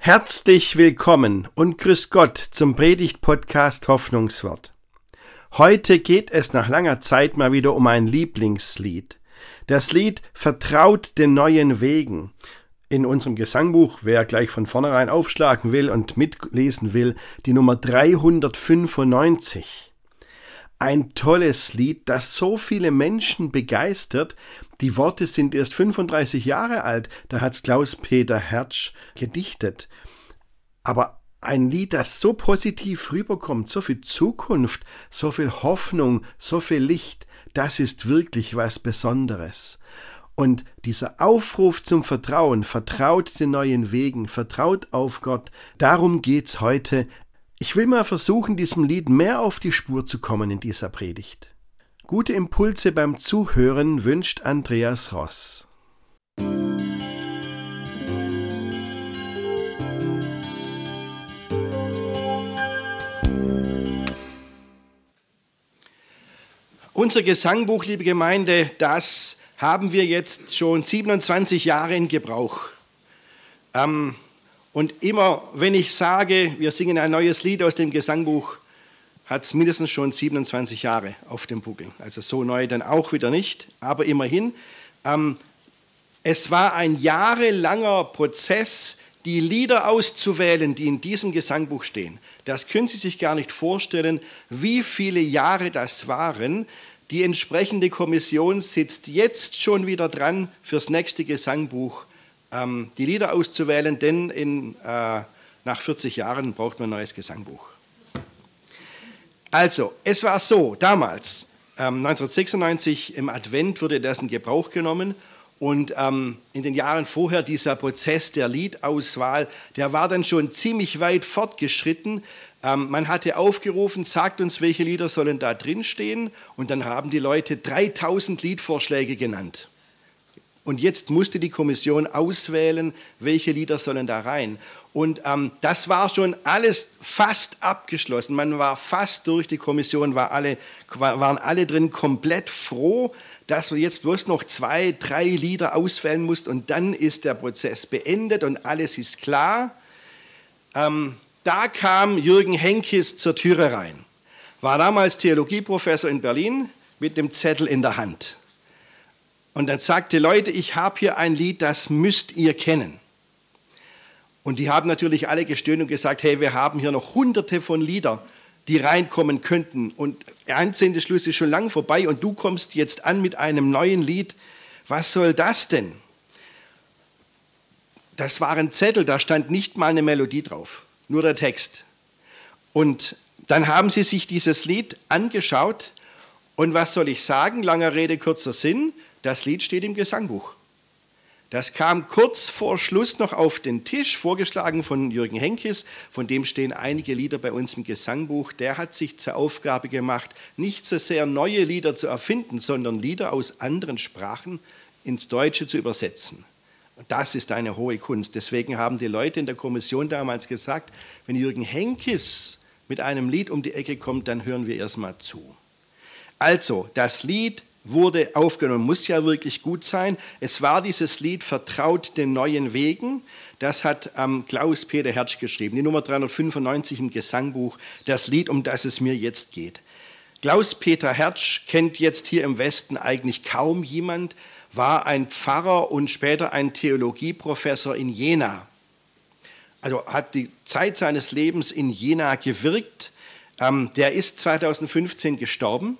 Herzlich willkommen und grüß Gott zum Predigt-Podcast Hoffnungswort. Heute geht es nach langer Zeit mal wieder um ein Lieblingslied. Das Lied Vertraut den neuen Wegen. In unserem Gesangbuch, wer gleich von vornherein aufschlagen will und mitlesen will, die Nummer 395. Ein tolles Lied, das so viele Menschen begeistert. Die Worte sind erst 35 Jahre alt, da hat's Klaus-Peter Hertsch gedichtet. Aber ein Lied, das so positiv rüberkommt, so viel Zukunft, so viel Hoffnung, so viel Licht, das ist wirklich was Besonderes. Und dieser Aufruf zum Vertrauen, vertraut den neuen Wegen, vertraut auf Gott, darum geht's heute ich will mal versuchen, diesem Lied mehr auf die Spur zu kommen in dieser Predigt. Gute Impulse beim Zuhören wünscht Andreas Ross. Unser Gesangbuch, liebe Gemeinde, das haben wir jetzt schon 27 Jahre in Gebrauch. Ähm, und immer, wenn ich sage, wir singen ein neues Lied aus dem Gesangbuch, hat es mindestens schon 27 Jahre auf dem Buckel. Also so neu dann auch wieder nicht, aber immerhin. Ähm, es war ein jahrelanger Prozess, die Lieder auszuwählen, die in diesem Gesangbuch stehen. Das können Sie sich gar nicht vorstellen, wie viele Jahre das waren. Die entsprechende Kommission sitzt jetzt schon wieder dran fürs nächste Gesangbuch ähm, die Lieder auszuwählen, denn in, äh, nach 40 Jahren braucht man ein neues Gesangbuch. Also, es war so, damals, ähm, 1996 im Advent wurde das in Gebrauch genommen und ähm, in den Jahren vorher dieser Prozess der Liedauswahl, der war dann schon ziemlich weit fortgeschritten. Ähm, man hatte aufgerufen, sagt uns, welche Lieder sollen da drin stehen und dann haben die Leute 3000 Liedvorschläge genannt. Und jetzt musste die Kommission auswählen, welche Lieder sollen da rein. Und ähm, das war schon alles fast abgeschlossen. Man war fast durch, die Kommission war alle, waren alle drin komplett froh, dass wir jetzt bloß noch zwei, drei Lieder auswählen mussten und dann ist der Prozess beendet und alles ist klar. Ähm, da kam Jürgen Henkis zur Türe rein, war damals Theologieprofessor in Berlin mit dem Zettel in der Hand. Und dann sagte, Leute, ich habe hier ein Lied, das müsst ihr kennen. Und die haben natürlich alle gestöhnt und gesagt, hey, wir haben hier noch hunderte von Liedern, die reinkommen könnten. Und der Schluss ist schon lang vorbei und du kommst jetzt an mit einem neuen Lied. Was soll das denn? Das waren Zettel, da stand nicht mal eine Melodie drauf, nur der Text. Und dann haben sie sich dieses Lied angeschaut und was soll ich sagen? Langer Rede, kurzer Sinn. Das Lied steht im Gesangbuch. Das kam kurz vor Schluss noch auf den Tisch, vorgeschlagen von Jürgen Henkes, von dem stehen einige Lieder bei uns im Gesangbuch. Der hat sich zur Aufgabe gemacht, nicht so sehr neue Lieder zu erfinden, sondern Lieder aus anderen Sprachen ins Deutsche zu übersetzen. Das ist eine hohe Kunst. Deswegen haben die Leute in der Kommission damals gesagt, wenn Jürgen Henkes mit einem Lied um die Ecke kommt, dann hören wir erstmal zu. Also, das Lied wurde aufgenommen, muss ja wirklich gut sein. Es war dieses Lied Vertraut den neuen Wegen. Das hat ähm, Klaus-Peter Hertsch geschrieben, die Nummer 395 im Gesangbuch, das Lied, um das es mir jetzt geht. Klaus-Peter Hertsch kennt jetzt hier im Westen eigentlich kaum jemand, war ein Pfarrer und später ein Theologieprofessor in Jena. Also hat die Zeit seines Lebens in Jena gewirkt. Ähm, der ist 2015 gestorben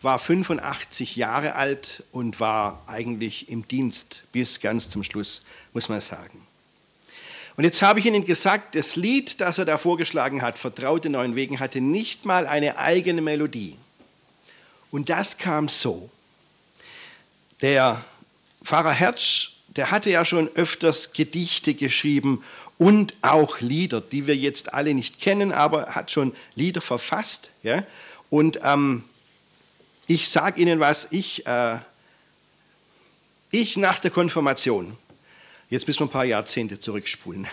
war 85 Jahre alt und war eigentlich im Dienst bis ganz zum Schluss, muss man sagen. Und jetzt habe ich Ihnen gesagt, das Lied, das er da vorgeschlagen hat, Vertraute neuen Wegen, hatte nicht mal eine eigene Melodie. Und das kam so. Der Pfarrer Hertz, der hatte ja schon öfters Gedichte geschrieben und auch Lieder, die wir jetzt alle nicht kennen, aber hat schon Lieder verfasst. Ja? Und ähm, ich sage Ihnen was, ich, äh, ich nach der Konfirmation, jetzt müssen wir ein paar Jahrzehnte zurückspulen,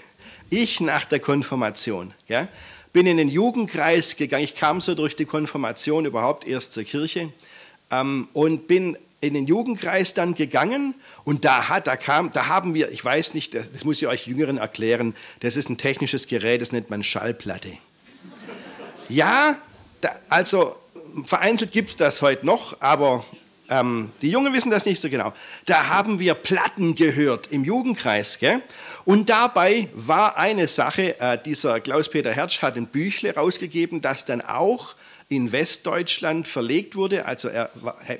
ich nach der Konfirmation, ja, bin in den Jugendkreis gegangen, ich kam so durch die Konfirmation überhaupt erst zur Kirche ähm, und bin in den Jugendkreis dann gegangen. Und da hat, da kam, da haben wir, ich weiß nicht, das muss ich euch Jüngeren erklären, das ist ein technisches Gerät, das nennt man Schallplatte. Ja, da, also vereinzelt gibt es das heute noch, aber ähm, die Jungen wissen das nicht so genau. Da haben wir Platten gehört im Jugendkreis. Gell? Und dabei war eine Sache, äh, dieser Klaus-Peter Hertsch hat ein Büchle rausgegeben, das dann auch in Westdeutschland verlegt wurde. Also er,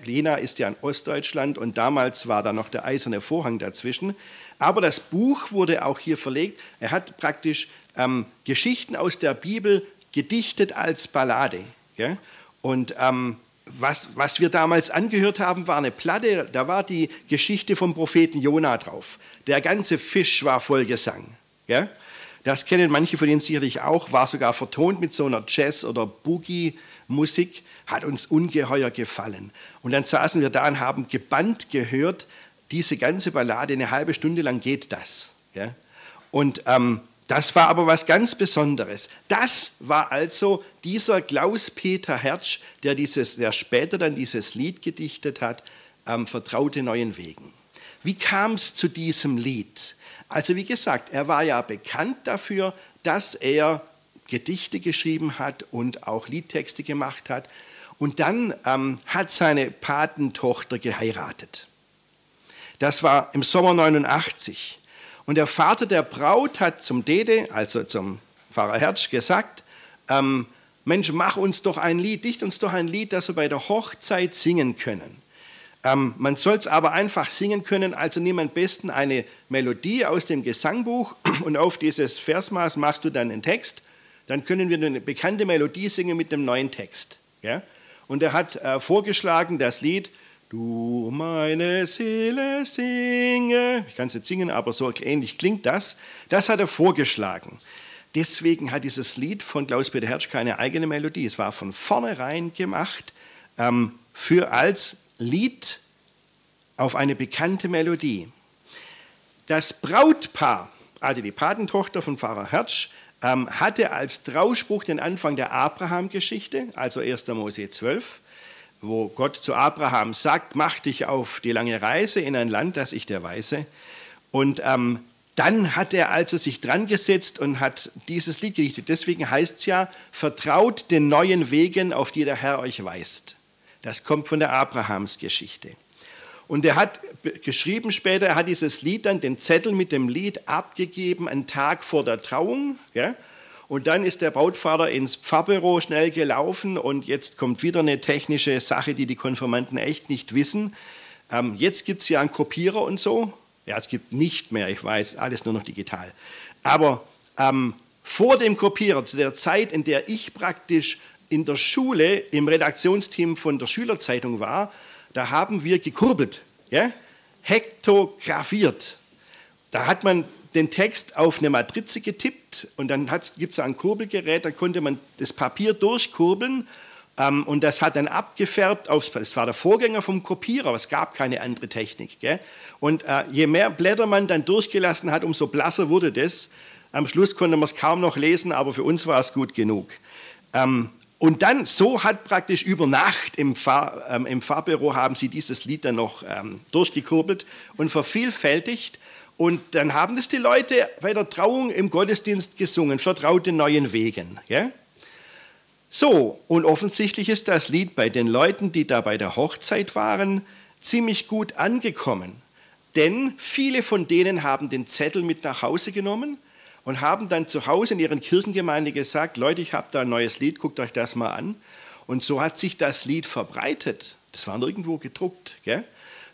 Lena ist ja in Ostdeutschland und damals war da noch der eiserne Vorhang dazwischen. Aber das Buch wurde auch hier verlegt. Er hat praktisch ähm, Geschichten aus der Bibel gedichtet als Ballade. Gell? Und ähm, was, was wir damals angehört haben, war eine Platte, da war die Geschichte vom Propheten Jona drauf. Der ganze Fisch war voll Gesang. Ja? Das kennen manche von Ihnen sicherlich auch, war sogar vertont mit so einer Jazz- oder Boogie-Musik, hat uns ungeheuer gefallen. Und dann saßen wir da und haben gebannt gehört, diese ganze Ballade, eine halbe Stunde lang geht das. Ja? Und ähm, das war aber was ganz Besonderes. Das war also dieser Klaus-Peter Hertsch, der, dieses, der später dann dieses Lied gedichtet hat, ähm, Vertraute neuen Wegen. Wie kam es zu diesem Lied? Also wie gesagt, er war ja bekannt dafür, dass er Gedichte geschrieben hat und auch Liedtexte gemacht hat. Und dann ähm, hat seine Patentochter geheiratet. Das war im Sommer 89. Und der Vater der Braut hat zum Dede, also zum Pfarrer Hertz, gesagt, ähm, Mensch, mach uns doch ein Lied, dicht uns doch ein Lied, das wir bei der Hochzeit singen können. Ähm, man soll es aber einfach singen können, also nimm am besten eine Melodie aus dem Gesangbuch und auf dieses Versmaß machst du dann einen Text. Dann können wir eine bekannte Melodie singen mit dem neuen Text. Ja? Und er hat äh, vorgeschlagen, das Lied Du meine Seele singe. Ich kann es nicht singen, aber so ähnlich klingt das. Das hat er vorgeschlagen. Deswegen hat dieses Lied von Klaus-Peter Hertsch keine eigene Melodie. Es war von vornherein gemacht ähm, für als Lied auf eine bekannte Melodie. Das Brautpaar, also die Patentochter von Pfarrer Hertsch, ähm, hatte als Trauspruch den Anfang der Abraham-Geschichte, also 1. Mose 12 wo Gott zu Abraham sagt, mach dich auf die lange Reise in ein Land, das ich dir weise. Und ähm, dann hat er also sich dran gesetzt und hat dieses Lied gedichtet. Deswegen heißt es ja, vertraut den neuen Wegen, auf die der Herr euch weist. Das kommt von der Abrahamsgeschichte. Und er hat geschrieben später, er hat dieses Lied dann, den Zettel mit dem Lied abgegeben, einen Tag vor der Trauung. Ja? Und dann ist der Brautvater ins Pfarrbüro schnell gelaufen und jetzt kommt wieder eine technische Sache, die die Konfirmanden echt nicht wissen. Ähm, jetzt gibt es ja einen Kopierer und so. Ja, es gibt nicht mehr, ich weiß, alles nur noch digital. Aber ähm, vor dem Kopierer, zu der Zeit, in der ich praktisch in der Schule im Redaktionsteam von der Schülerzeitung war, da haben wir gekurbelt, ja? hektografiert. Da hat man den Text auf eine Matrize getippt und dann gibt es ein Kurbelgerät, da konnte man das Papier durchkurbeln ähm, und das hat dann abgefärbt aufs, das war der Vorgänger vom Kopierer, aber es gab keine andere Technik. Gell? Und äh, je mehr Blätter man dann durchgelassen hat, umso blasser wurde das. Am Schluss konnte man es kaum noch lesen, aber für uns war es gut genug. Ähm, und dann, so hat praktisch über Nacht im, Fahr, ähm, im Fahrbüro haben sie dieses Lied dann noch ähm, durchgekurbelt und vervielfältigt. Und dann haben das die Leute bei der Trauung im Gottesdienst gesungen, vertraut den neuen Wegen. Ja? So, und offensichtlich ist das Lied bei den Leuten, die da bei der Hochzeit waren, ziemlich gut angekommen. Denn viele von denen haben den Zettel mit nach Hause genommen und haben dann zu Hause in ihren Kirchengemeinde gesagt, Leute, ich habe da ein neues Lied, guckt euch das mal an. Und so hat sich das Lied verbreitet. Das war nirgendwo gedruckt. Gell?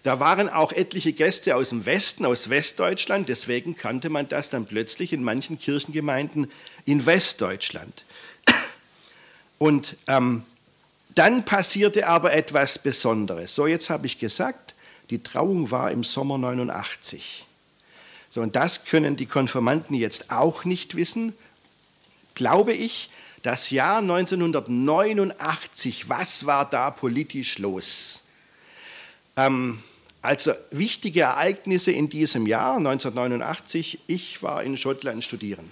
Da waren auch etliche Gäste aus dem Westen, aus Westdeutschland, deswegen kannte man das dann plötzlich in manchen Kirchengemeinden in Westdeutschland. Und ähm, dann passierte aber etwas Besonderes. So, jetzt habe ich gesagt, die Trauung war im Sommer 89. So, und das können die Konfirmanden jetzt auch nicht wissen, glaube ich. Das Jahr 1989, was war da politisch los? Ähm, also wichtige Ereignisse in diesem Jahr, 1989, ich war in Schottland studieren.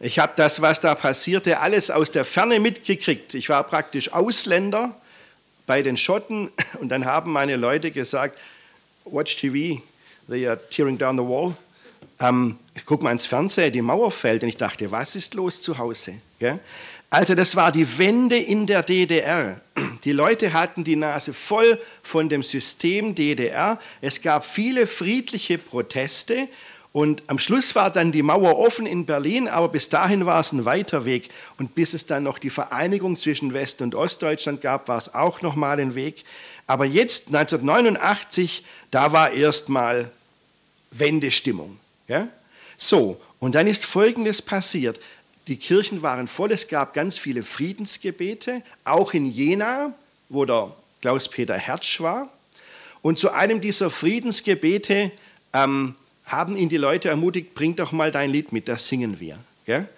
Ich habe das, was da passierte, alles aus der Ferne mitgekriegt. Ich war praktisch Ausländer, bei den Schotten und dann haben meine Leute gesagt, watch TV, they are tearing down the wall. Ähm, ich gucke mal ins Fernsehen, die Mauer fällt und ich dachte, was ist los zu Hause? Ja? Also das war die Wende in der DDR. Die Leute hatten die Nase voll von dem System DDR. Es gab viele friedliche Proteste und am Schluss war dann die Mauer offen in Berlin, aber bis dahin war es ein weiter Weg. Und bis es dann noch die Vereinigung zwischen West- und Ostdeutschland gab, war es auch noch mal ein Weg. Aber jetzt, 1989, da war erstmal Wendestimmung. Ja? So, und dann ist Folgendes passiert. Die Kirchen waren voll, es gab ganz viele Friedensgebete, auch in Jena, wo der Klaus-Peter Hertsch war. Und zu einem dieser Friedensgebete ähm, haben ihn die Leute ermutigt, bring doch mal dein Lied mit, das singen wir. Gell?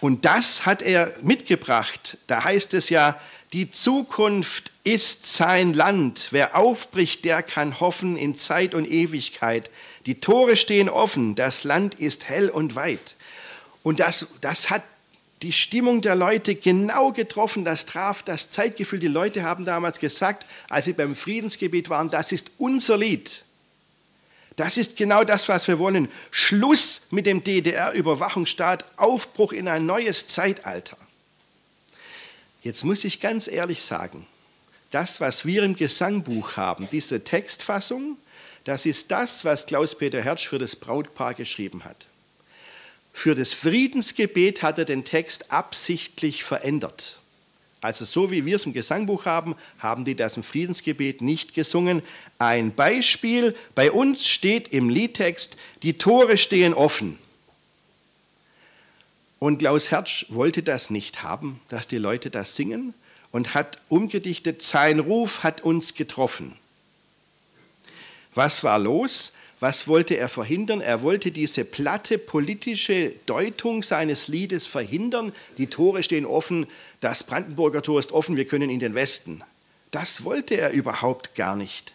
Und das hat er mitgebracht. Da heißt es ja, die Zukunft ist sein Land. Wer aufbricht, der kann hoffen in Zeit und Ewigkeit. Die Tore stehen offen, das Land ist hell und weit. Und das, das hat die Stimmung der Leute genau getroffen, das traf das Zeitgefühl. Die Leute haben damals gesagt, als sie beim Friedensgebet waren, das ist unser Lied. Das ist genau das, was wir wollen. Schluss mit dem DDR-Überwachungsstaat, Aufbruch in ein neues Zeitalter. Jetzt muss ich ganz ehrlich sagen, das, was wir im Gesangbuch haben, diese Textfassung, das ist das, was Klaus-Peter Hertsch für das Brautpaar geschrieben hat. Für das Friedensgebet hat er den Text absichtlich verändert. Also so wie wir es im Gesangbuch haben, haben die das im Friedensgebet nicht gesungen. Ein Beispiel, bei uns steht im Liedtext, die Tore stehen offen. Und Klaus Hertsch wollte das nicht haben, dass die Leute das singen und hat umgedichtet, sein Ruf hat uns getroffen. Was war los? Was wollte er verhindern? Er wollte diese platte politische Deutung seines Liedes verhindern. Die Tore stehen offen, das Brandenburger Tor ist offen, wir können in den Westen. Das wollte er überhaupt gar nicht.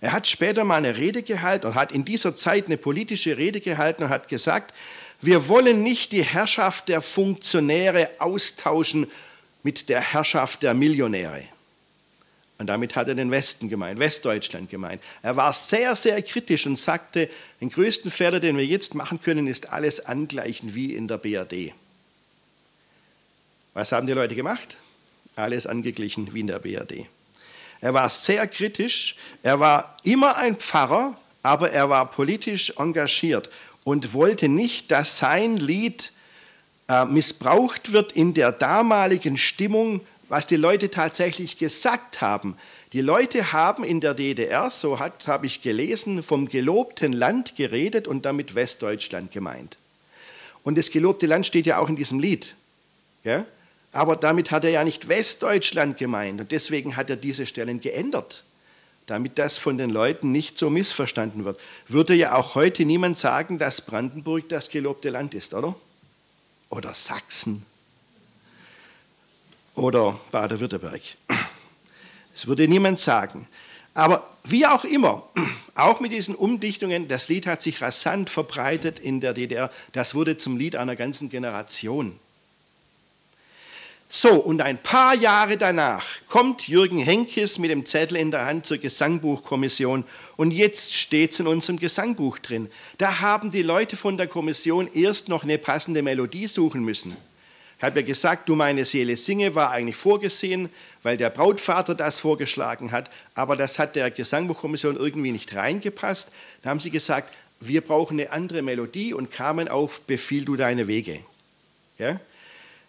Er hat später mal eine Rede gehalten und hat in dieser Zeit eine politische Rede gehalten und hat gesagt, wir wollen nicht die Herrschaft der Funktionäre austauschen mit der Herrschaft der Millionäre. Und damit hat er den Westen gemeint, Westdeutschland gemeint. Er war sehr, sehr kritisch und sagte, den größten Fehler, den wir jetzt machen können, ist alles angleichen wie in der BRD. Was haben die Leute gemacht? Alles angeglichen wie in der BRD. Er war sehr kritisch, er war immer ein Pfarrer, aber er war politisch engagiert und wollte nicht, dass sein Lied äh, missbraucht wird in der damaligen Stimmung was die Leute tatsächlich gesagt haben. Die Leute haben in der DDR, so habe ich gelesen, vom gelobten Land geredet und damit Westdeutschland gemeint. Und das gelobte Land steht ja auch in diesem Lied. Ja? Aber damit hat er ja nicht Westdeutschland gemeint und deswegen hat er diese Stellen geändert, damit das von den Leuten nicht so missverstanden wird. Würde ja auch heute niemand sagen, dass Brandenburg das gelobte Land ist, oder? Oder Sachsen oder Baden-Württemberg. Das würde niemand sagen. Aber wie auch immer, auch mit diesen Umdichtungen, das Lied hat sich rasant verbreitet in der DDR. Das wurde zum Lied einer ganzen Generation. So, und ein paar Jahre danach kommt Jürgen Henkes mit dem Zettel in der Hand zur Gesangbuchkommission und jetzt steht es in unserem Gesangbuch drin. Da haben die Leute von der Kommission erst noch eine passende Melodie suchen müssen. Ich habe ja gesagt, du meine Seele singe, war eigentlich vorgesehen, weil der Brautvater das vorgeschlagen hat, aber das hat der Gesangbuchkommission irgendwie nicht reingepasst. Da haben sie gesagt, wir brauchen eine andere Melodie und kamen auf Befiehl du deine Wege. Ja?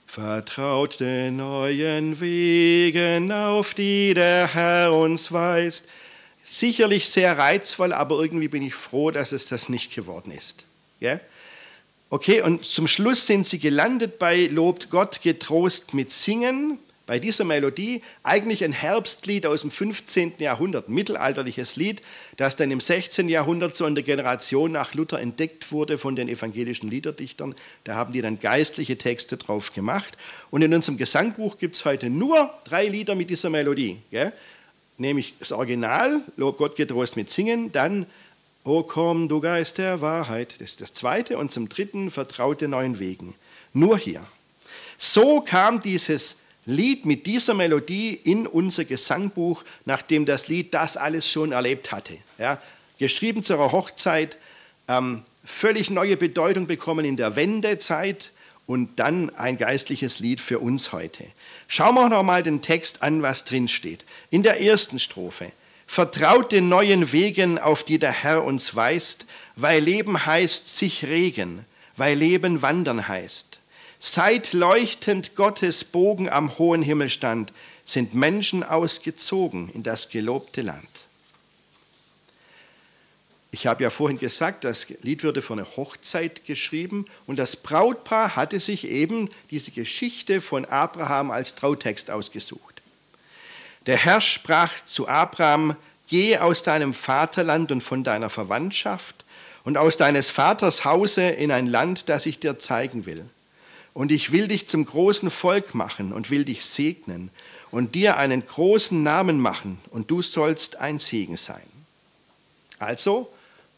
Vertraut den neuen Wegen, auf die der Herr uns weist. Sicherlich sehr reizvoll, aber irgendwie bin ich froh, dass es das nicht geworden ist. Ja? Okay, und zum Schluss sind sie gelandet bei Lobt Gott getrost mit Singen, bei dieser Melodie, eigentlich ein Herbstlied aus dem 15. Jahrhundert, mittelalterliches Lied, das dann im 16. Jahrhundert so in der Generation nach Luther entdeckt wurde von den evangelischen Liederdichtern. Da haben die dann geistliche Texte drauf gemacht. Und in unserem Gesangbuch gibt es heute nur drei Lieder mit dieser Melodie. Gell? Nämlich das Original, Lob Gott getrost mit Singen, dann O komm, du Geist der Wahrheit. Das ist das zweite. Und zum dritten, vertraute neuen Wegen. Nur hier. So kam dieses Lied mit dieser Melodie in unser Gesangbuch, nachdem das Lied das alles schon erlebt hatte. Ja, geschrieben zu einer Hochzeit, ähm, völlig neue Bedeutung bekommen in der Wendezeit und dann ein geistliches Lied für uns heute. Schauen wir noch mal den Text an, was drin steht. In der ersten Strophe. Vertraut den neuen Wegen, auf die der Herr uns weist, weil Leben heißt sich regen, weil Leben wandern heißt. Seit leuchtend Gottes Bogen am hohen Himmel stand, sind Menschen ausgezogen in das gelobte Land. Ich habe ja vorhin gesagt, das Lied wurde für eine Hochzeit geschrieben und das Brautpaar hatte sich eben diese Geschichte von Abraham als Trautext ausgesucht. Der Herr sprach zu Abraham, geh aus deinem Vaterland und von deiner Verwandtschaft und aus deines Vaters Hause in ein Land, das ich dir zeigen will und ich will dich zum großen Volk machen und will dich segnen und dir einen großen Namen machen und du sollst ein Segen sein. Also,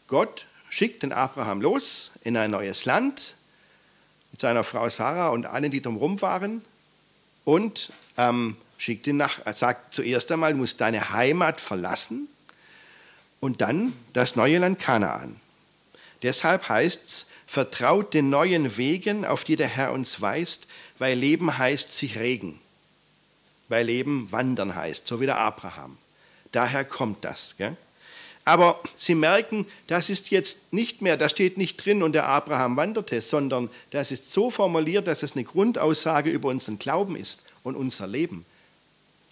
Gott schickt den Abraham los in ein neues Land mit seiner Frau Sarah und allen, die drumherum waren und ähm, schickt ihn nach, sagt zuerst einmal, du musst deine Heimat verlassen und dann das neue Land Kanaan. Deshalb heißt es, Vertraut den neuen Wegen, auf die der Herr uns weist, weil Leben heißt sich regen, weil Leben wandern heißt, so wie der Abraham. Daher kommt das. Gell? Aber Sie merken, das ist jetzt nicht mehr, da steht nicht drin und der Abraham wanderte, sondern das ist so formuliert, dass es eine Grundaussage über unseren Glauben ist und unser Leben.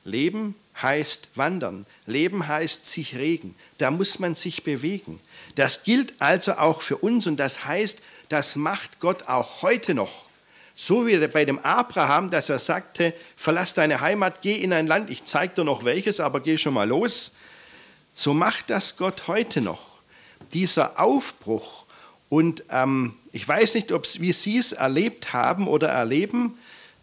Leben heißt wandern. Leben heißt sich regen. Da muss man sich bewegen. Das gilt also auch für uns und das heißt, das macht Gott auch heute noch. So wie bei dem Abraham, dass er sagte, verlass deine Heimat, geh in ein Land, ich zeige dir noch welches, aber geh schon mal los. So macht das Gott heute noch. Dieser Aufbruch und ähm, ich weiß nicht, ob, wie Sie es erlebt haben oder erleben,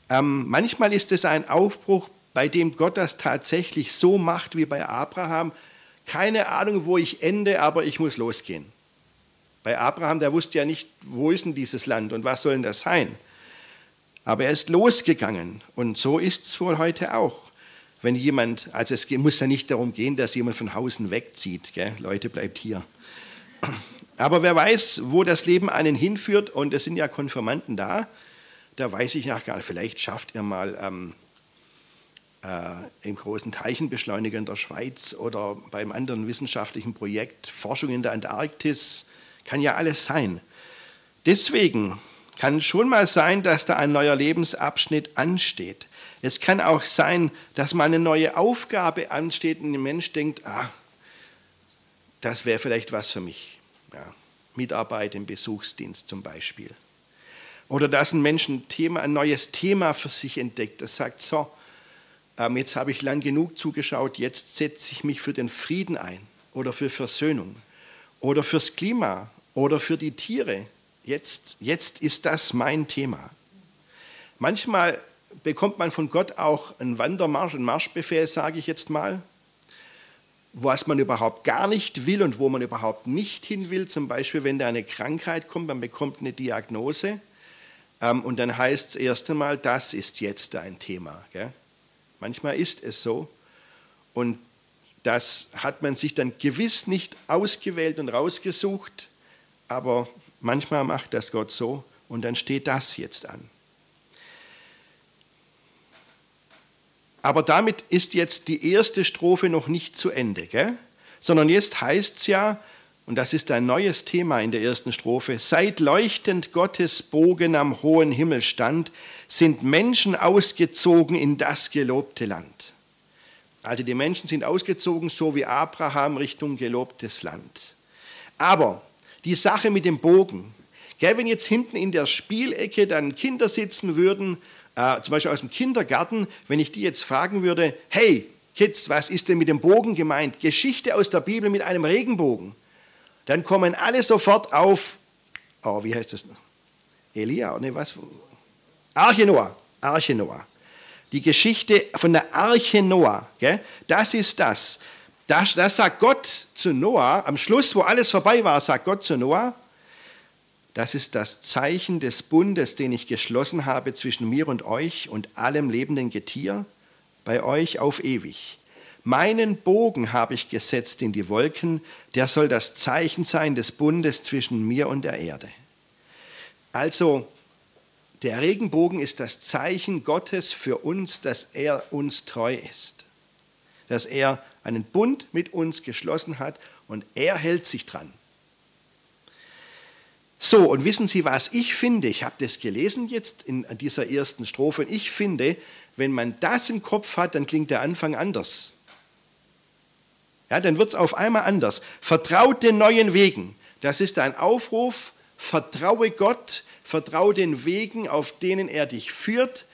ähm, manchmal ist es ein Aufbruch bei dem Gott das tatsächlich so macht wie bei Abraham. Keine Ahnung, wo ich ende, aber ich muss losgehen. Bei Abraham, der wusste ja nicht, wo ist denn dieses Land und was soll denn das sein. Aber er ist losgegangen und so ist es wohl heute auch. Wenn jemand, also es muss ja nicht darum gehen, dass jemand von Hausen wegzieht, gell? Leute, bleibt hier. Aber wer weiß, wo das Leben einen hinführt und es sind ja Konfirmanden da, da weiß ich nach gar nicht, vielleicht schafft ihr mal ähm, äh, im großen Teichenbeschleuniger in der Schweiz oder beim anderen wissenschaftlichen Projekt Forschung in der Antarktis, kann ja alles sein. Deswegen kann schon mal sein, dass da ein neuer Lebensabschnitt ansteht. Es kann auch sein, dass mal eine neue Aufgabe ansteht und ein Mensch denkt, ah, das wäre vielleicht was für mich. Ja, Mitarbeit im Besuchsdienst zum Beispiel. Oder dass ein Mensch ein, Thema, ein neues Thema für sich entdeckt, das sagt, so, jetzt habe ich lang genug zugeschaut, jetzt setze ich mich für den Frieden ein oder für Versöhnung oder fürs Klima oder für die Tiere. Jetzt, jetzt ist das mein Thema. Manchmal bekommt man von Gott auch einen Wandermarsch, einen Marschbefehl, sage ich jetzt mal, was man überhaupt gar nicht will und wo man überhaupt nicht hin will. Zum Beispiel, wenn da eine Krankheit kommt, man bekommt eine Diagnose ähm, und dann heißt es erst einmal, das ist jetzt ein Thema. Gell? Manchmal ist es so. Und das hat man sich dann gewiss nicht ausgewählt und rausgesucht, aber manchmal macht das Gott so und dann steht das jetzt an. Aber damit ist jetzt die erste Strophe noch nicht zu Ende, gell? sondern jetzt heißt es ja, und das ist ein neues Thema in der ersten Strophe, seit leuchtend Gottes Bogen am hohen Himmel stand, sind Menschen ausgezogen in das gelobte Land. Also die Menschen sind ausgezogen, so wie Abraham Richtung gelobtes Land. Aber die Sache mit dem Bogen, gell, wenn jetzt hinten in der Spielecke dann Kinder sitzen würden, äh, zum Beispiel aus dem Kindergarten, wenn ich die jetzt fragen würde, hey Kids, was ist denn mit dem Bogen gemeint? Geschichte aus der Bibel mit einem Regenbogen dann kommen alle sofort auf, oh, wie heißt das? Elia, ne, was? Arche Noah, Arche Noah. Die Geschichte von der Arche Noah, gell? das ist das. das. Das sagt Gott zu Noah, am Schluss, wo alles vorbei war, sagt Gott zu Noah, das ist das Zeichen des Bundes, den ich geschlossen habe zwischen mir und euch und allem lebenden Getier, bei euch auf ewig. Meinen Bogen habe ich gesetzt in die Wolken, der soll das Zeichen sein des Bundes zwischen mir und der Erde. Also, der Regenbogen ist das Zeichen Gottes für uns, dass er uns treu ist, dass er einen Bund mit uns geschlossen hat und er hält sich dran. So, und wissen Sie, was ich finde? Ich habe das gelesen jetzt in dieser ersten Strophe. Ich finde, wenn man das im Kopf hat, dann klingt der Anfang anders. Ja, dann wird es auf einmal anders. Vertraut den neuen Wegen. Das ist ein Aufruf. Vertraue Gott, vertraue den Wegen, auf denen er dich führt,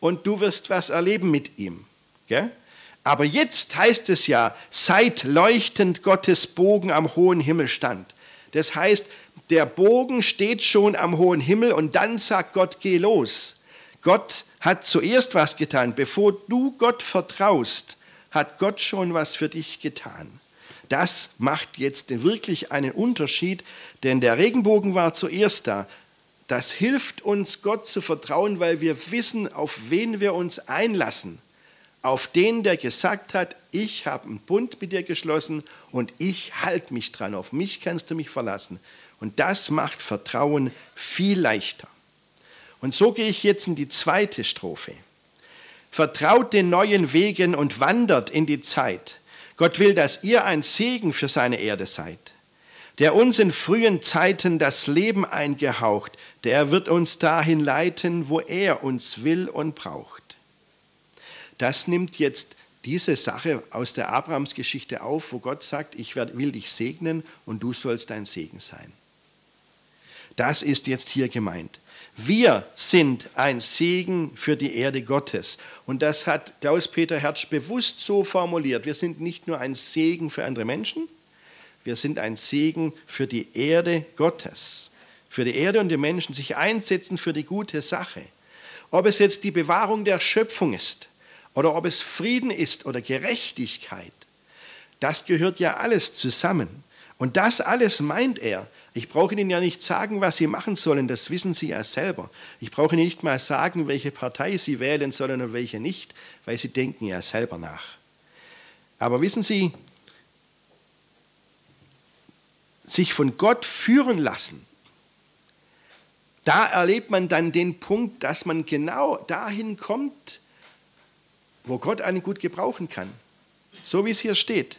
und du wirst was erleben mit ihm. Gell? Aber jetzt heißt es ja, seit leuchtend Gottes Bogen am hohen Himmel stand. Das heißt, der Bogen steht schon am hohen Himmel und dann sagt Gott, geh los. Gott hat zuerst was getan. Bevor du Gott vertraust, hat Gott schon was für dich getan. Das macht jetzt wirklich einen Unterschied, denn der Regenbogen war zuerst da. Das hilft uns, Gott zu vertrauen, weil wir wissen, auf wen wir uns einlassen auf den, der gesagt hat, ich habe einen Bund mit dir geschlossen und ich halte mich dran, auf mich kannst du mich verlassen. Und das macht Vertrauen viel leichter. Und so gehe ich jetzt in die zweite Strophe. Vertraut den neuen Wegen und wandert in die Zeit. Gott will, dass ihr ein Segen für seine Erde seid. Der uns in frühen Zeiten das Leben eingehaucht, der wird uns dahin leiten, wo er uns will und braucht das nimmt jetzt diese Sache aus der Abrahamsgeschichte auf, wo Gott sagt, ich will dich segnen und du sollst ein Segen sein. Das ist jetzt hier gemeint. Wir sind ein Segen für die Erde Gottes. Und das hat Klaus-Peter Hertz bewusst so formuliert. Wir sind nicht nur ein Segen für andere Menschen, wir sind ein Segen für die Erde Gottes. Für die Erde und die Menschen sich einsetzen für die gute Sache. Ob es jetzt die Bewahrung der Schöpfung ist, oder ob es Frieden ist oder Gerechtigkeit. Das gehört ja alles zusammen. Und das alles meint er. Ich brauche Ihnen ja nicht sagen, was Sie machen sollen, das wissen Sie ja selber. Ich brauche Ihnen nicht mal sagen, welche Partei Sie wählen sollen und welche nicht, weil Sie denken ja selber nach. Aber wissen Sie, sich von Gott führen lassen, da erlebt man dann den Punkt, dass man genau dahin kommt, wo Gott einen gut gebrauchen kann. So wie es hier steht.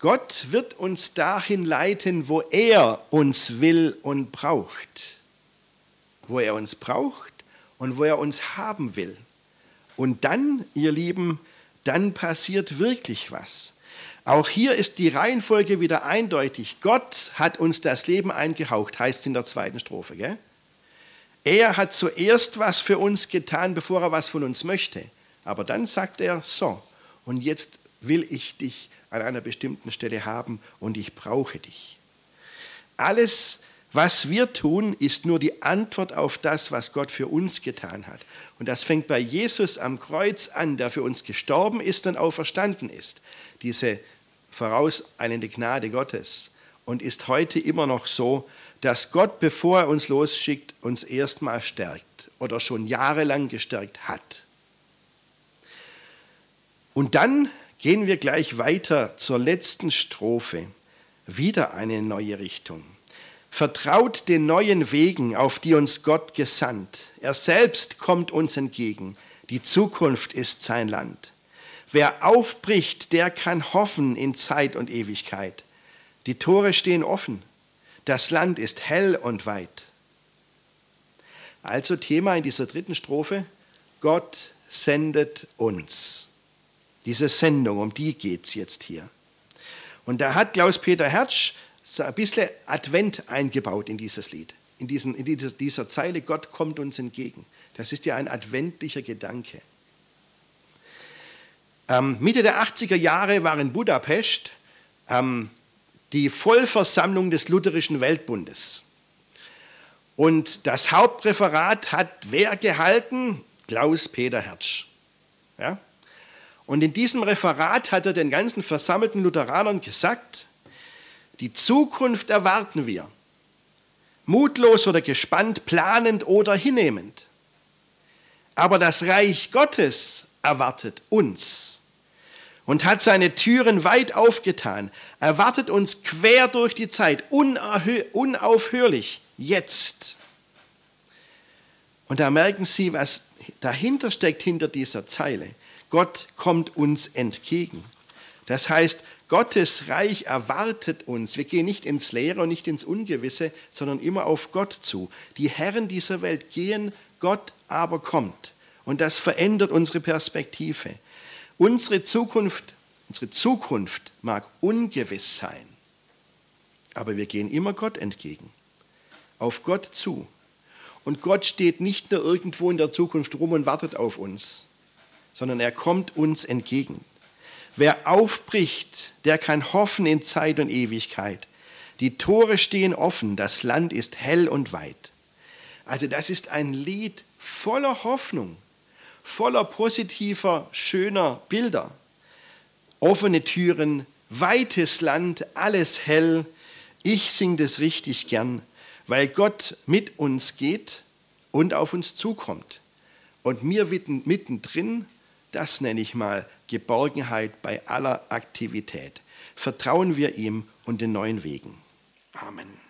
Gott wird uns dahin leiten, wo er uns will und braucht. Wo er uns braucht und wo er uns haben will. Und dann, ihr Lieben, dann passiert wirklich was. Auch hier ist die Reihenfolge wieder eindeutig. Gott hat uns das Leben eingehaucht, heißt es in der zweiten Strophe. Gell? Er hat zuerst was für uns getan, bevor er was von uns möchte. Aber dann sagt er, so, und jetzt will ich dich an einer bestimmten Stelle haben und ich brauche dich. Alles, was wir tun, ist nur die Antwort auf das, was Gott für uns getan hat. Und das fängt bei Jesus am Kreuz an, der für uns gestorben ist und auferstanden ist. Diese vorauseilende Gnade Gottes. Und ist heute immer noch so, dass Gott, bevor er uns losschickt, uns erstmal stärkt oder schon jahrelang gestärkt hat. Und dann gehen wir gleich weiter zur letzten Strophe. Wieder eine neue Richtung. Vertraut den neuen Wegen, auf die uns Gott gesandt. Er selbst kommt uns entgegen. Die Zukunft ist sein Land. Wer aufbricht, der kann hoffen in Zeit und Ewigkeit. Die Tore stehen offen. Das Land ist hell und weit. Also Thema in dieser dritten Strophe, Gott sendet uns. Diese Sendung, um die geht es jetzt hier. Und da hat Klaus-Peter Hertsch so ein bisschen Advent eingebaut in dieses Lied, in, diesen, in dieser, dieser Zeile, Gott kommt uns entgegen. Das ist ja ein adventlicher Gedanke. Ähm, Mitte der 80er Jahre war in Budapest ähm, die Vollversammlung des Lutherischen Weltbundes. Und das Hauptreferat hat wer gehalten? Klaus-Peter Hertsch. Ja? Und in diesem Referat hat er den ganzen versammelten Lutheranern gesagt, die Zukunft erwarten wir. mutlos oder gespannt, planend oder hinnehmend. Aber das Reich Gottes erwartet uns und hat seine Türen weit aufgetan, erwartet uns quer durch die Zeit, unaufhörlich, jetzt. Und da merken Sie, was dahinter steckt, hinter dieser Zeile. Gott kommt uns entgegen. Das heißt, Gottes Reich erwartet uns. Wir gehen nicht ins Leere und nicht ins Ungewisse, sondern immer auf Gott zu. Die Herren dieser Welt gehen, Gott aber kommt. Und das verändert unsere Perspektive. Unsere Zukunft, unsere Zukunft mag ungewiss sein, aber wir gehen immer Gott entgegen, auf Gott zu. Und Gott steht nicht nur irgendwo in der Zukunft rum und wartet auf uns, sondern er kommt uns entgegen. Wer aufbricht, der kann hoffen in Zeit und Ewigkeit. Die Tore stehen offen, das Land ist hell und weit. Also das ist ein Lied voller Hoffnung, voller positiver, schöner Bilder. Offene Türen, weites Land, alles hell. Ich singe das richtig gern, weil Gott mit uns geht und auf uns zukommt. Und mir mittendrin das nenne ich mal Geborgenheit bei aller Aktivität. Vertrauen wir ihm und den neuen Wegen. Amen.